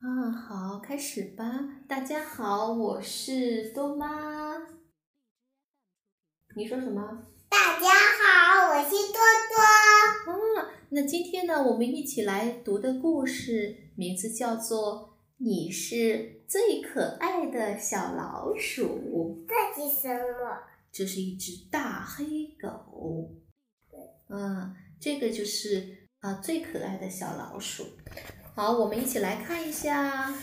啊，好，开始吧。大家好，我是多妈。你说什么？大家好，我是多多。啊，那今天呢，我们一起来读的故事名字叫做《你是最可爱的小老鼠》。这是什么？这是一只大黑狗。嗯，这个就是啊最可爱的小老鼠。好，我们一起来看一下。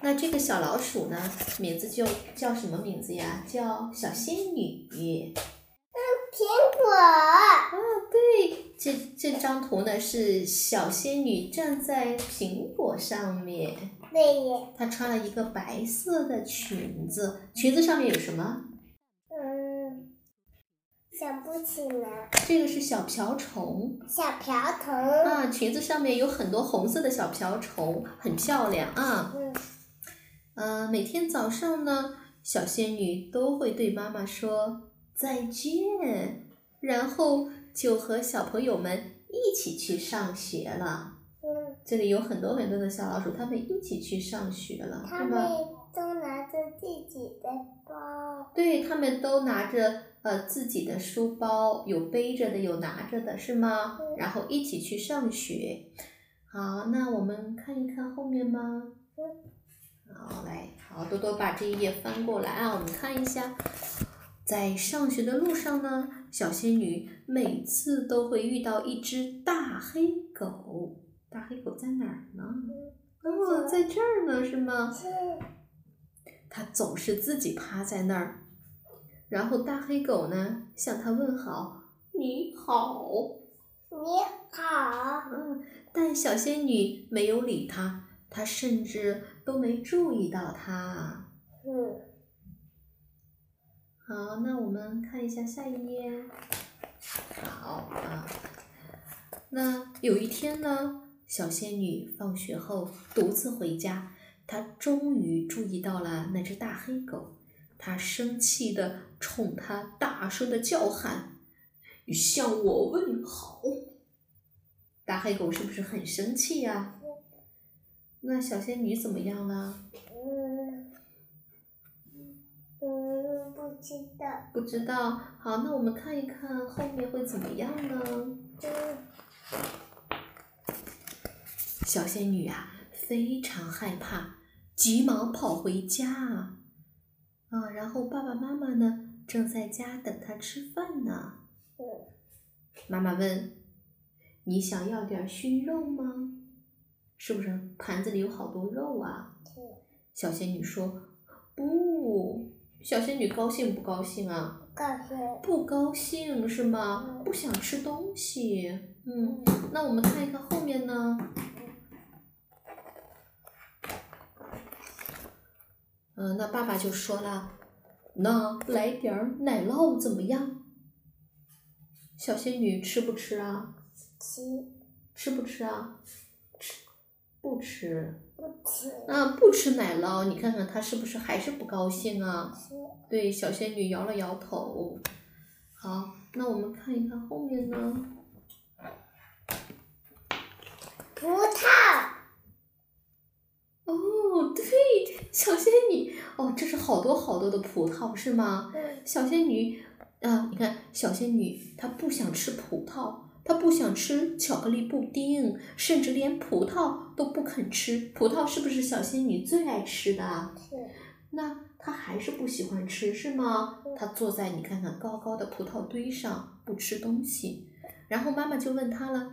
那这个小老鼠呢，名字就叫什么名字呀？叫小仙女。嗯苹果。啊，对，这这张图呢是小仙女站在苹果上面。对。她穿了一个白色的裙子，裙子上面有什么？嗯，想不起来。这个是小瓢虫。小瓢虫。啊，裙子上面有很多红色的小瓢虫，很漂亮啊。嗯。呃，每天早上呢，小仙女都会对妈妈说再见，然后就和小朋友们一起去上学了。嗯。这里有很多很多的小老鼠，他们一起去上学了，他自己的包。对，他们都拿着呃自己的书包，有背着的，有拿着的，是吗？嗯。然后一起去上学。好，那我们看一看后面吗？嗯。好，来，好，多多把这一页翻过来啊，我们看一下，在上学的路上呢，小仙女每次都会遇到一只大黑狗。大黑狗在哪儿呢？哦，在这儿呢，是吗？是。它总是自己趴在那儿，然后大黑狗呢向它问好：“你好，你好。”嗯，但小仙女没有理它。他甚至都没注意到它。嗯。好，那我们看一下下一页。好啊。那有一天呢，小仙女放学后独自回家，她终于注意到了那只大黑狗。他生气的冲它大声的叫喊：“向我问好！”大黑狗是不是很生气呀？那小仙女怎么样了？嗯，嗯，不知道。不知道。好，那我们看一看后面会怎么样呢？嗯。小仙女啊，非常害怕，急忙跑回家。啊，然后爸爸妈妈呢，正在家等他吃饭呢。嗯。妈妈问：“你想要点熏肉吗？”是不是盘子里有好多肉啊？小仙女说：“不。”小仙女高兴不高兴啊？高兴。不高兴是吗？不想吃东西。嗯，那我们看一看后面呢？嗯，那爸爸就说了：“那来点奶酪怎么样？”小仙女吃不吃啊？吃。吃不吃啊？不吃，不吃啊，不吃奶酪，你看看他是不是还是不高兴啊？对，小仙女摇了摇头。好，那我们看一看后面呢？葡萄。哦，对，小仙女，哦，这是好多好多的葡萄，是吗？嗯。小仙女，啊，你看，小仙女她不想吃葡萄。她不想吃巧克力布丁，甚至连葡萄都不肯吃。葡萄是不是小仙女最爱吃的？是。那她还是不喜欢吃，是吗？她坐在你看看高高的葡萄堆上不吃东西。然后妈妈就问她了：“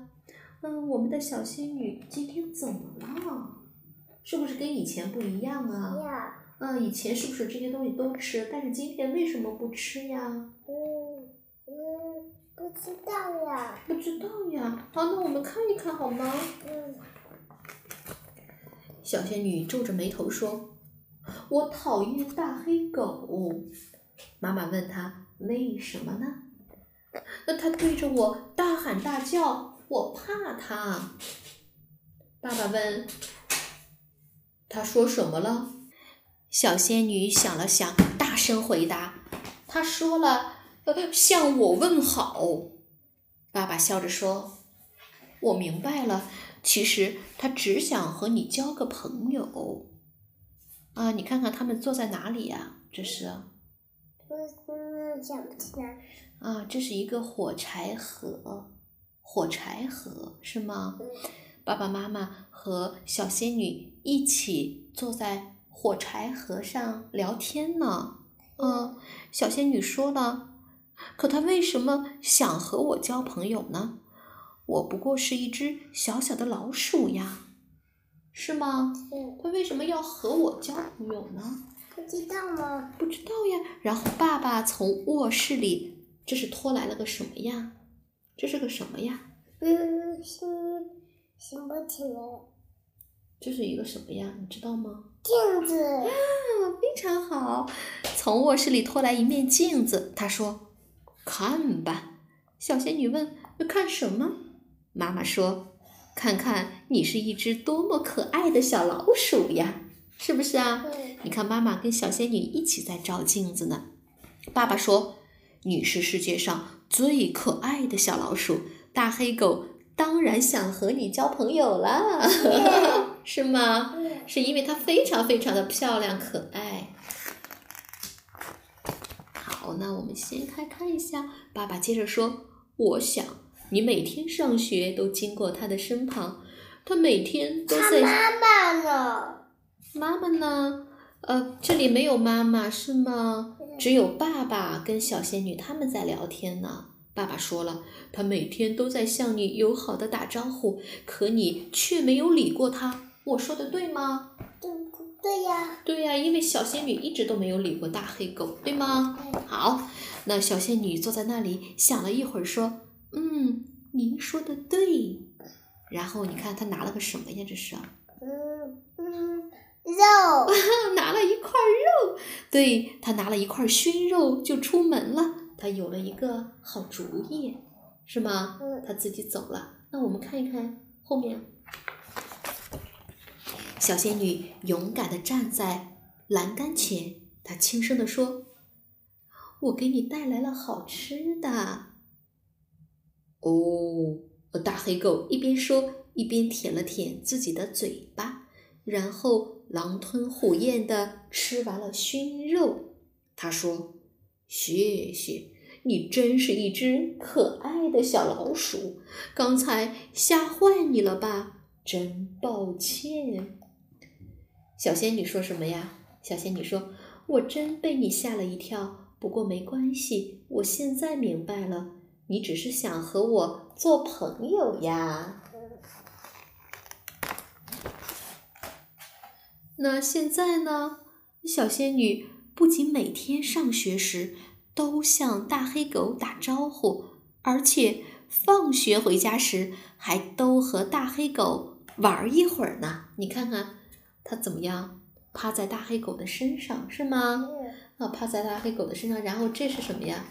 嗯，我们的小仙女今天怎么了？是不是跟以前不一样啊？”呀。嗯，以前是不是这些东西都吃？但是今天为什么不吃呀？嗯嗯。不知道呀，不知道呀。好，那我们看一看好吗？嗯。小仙女皱着眉头说：“我讨厌大黑狗。”妈妈问她为什么呢？那它对着我大喊大叫，我怕它。爸爸问：“他说什么了？”小仙女想了想，大声回答：“他说了。”向我问好，爸爸笑着说：“我明白了，其实他只想和你交个朋友。啊，你看看他们坐在哪里呀？这是。嗯，想不起来。啊，这是一个火柴盒，火柴盒是吗？爸爸妈妈和小仙女一起坐在火柴盒上聊天呢。嗯，小仙女说了，可她为什么想和我交朋友呢？我不过是一只小小的老鼠呀，是吗？嗯。她为什么要和我交朋友呢？不知道吗？不知道呀。然后爸爸从卧室里，这是拖来了个什么呀？这是个什么呀？嗯，是想不起来。这是一个什么呀？你知道吗？镜子。啊，非常好。从卧室里拖来一面镜子，他说：“看吧。”小仙女问：“看什么？”妈妈说：“看看你是一只多么可爱的小老鼠呀，是不是啊？”你看，妈妈跟小仙女一起在照镜子呢。爸爸说：“你是世界上最可爱的小老鼠，大黑狗当然想和你交朋友了，是吗？是因为它非常非常的漂亮可爱。”好，那我们先开看一下。爸爸接着说：“我想你每天上学都经过她的身旁，她每天都在。”妈妈呢？妈妈呢？呃，这里没有妈妈是吗？只有爸爸跟小仙女他们在聊天呢。爸爸说了，他每天都在向你友好的打招呼，可你却没有理过他。我说的对吗？对，对呀。对呀，因为小仙女一直都没有理过大黑狗，对吗？好，那小仙女坐在那里想了一会儿，说：“嗯，您说的对。”然后你看她拿了个什么呀？这是？嗯嗯。肉 拿了一块肉，对她拿了一块熏肉就出门了。她有了一个好主意，是吗？嗯。他自己走了。那我们看一看后面，小仙女勇敢的站在栏杆前，她轻声的说：“我给你带来了好吃的。”哦，大黑狗一边说一边舔了舔自己的嘴巴，然后。狼吞虎咽地吃完了熏肉，他说：“谢谢你，真是一只可爱的小老鼠。刚才吓坏你了吧？真抱歉。”小仙女说什么呀？小仙女说：“我真被你吓了一跳，不过没关系，我现在明白了，你只是想和我做朋友呀。”那现在呢？小仙女不仅每天上学时都向大黑狗打招呼，而且放学回家时还都和大黑狗玩一会儿呢。你看看，它怎么样？趴在大黑狗的身上是吗？啊，趴在大黑狗的身上，然后这是什么呀？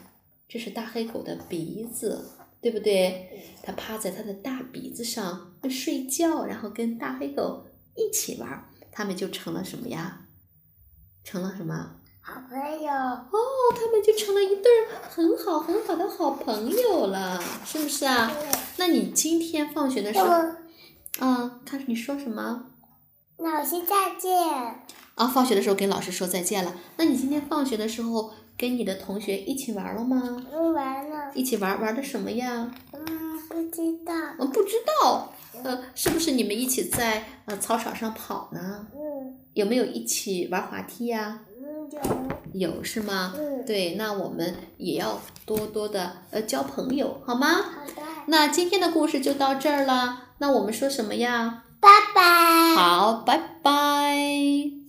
这是大黑狗的鼻子，对不对？它趴在它的大鼻子上睡觉，然后跟大黑狗一起玩。他们就成了什么呀？成了什么？好朋友哦，他们就成了一对很好很好的好朋友了，是不是啊？那你今天放学的时候，啊，看你说什么？老师再见。啊，放学的时候跟老师说再见了。那你今天放学的时候跟你的同学一起玩了吗？嗯，玩了。一起玩玩的什么呀？嗯，不知道。我不知道。呃，是不是你们一起在呃操场上跑呢？嗯。有没有一起玩滑梯呀？嗯，有。有是吗？嗯。对，那我们也要多多的呃交朋友，好吗？好的。那今天的故事就到这儿了。那我们说什么呀？拜拜。好，拜拜。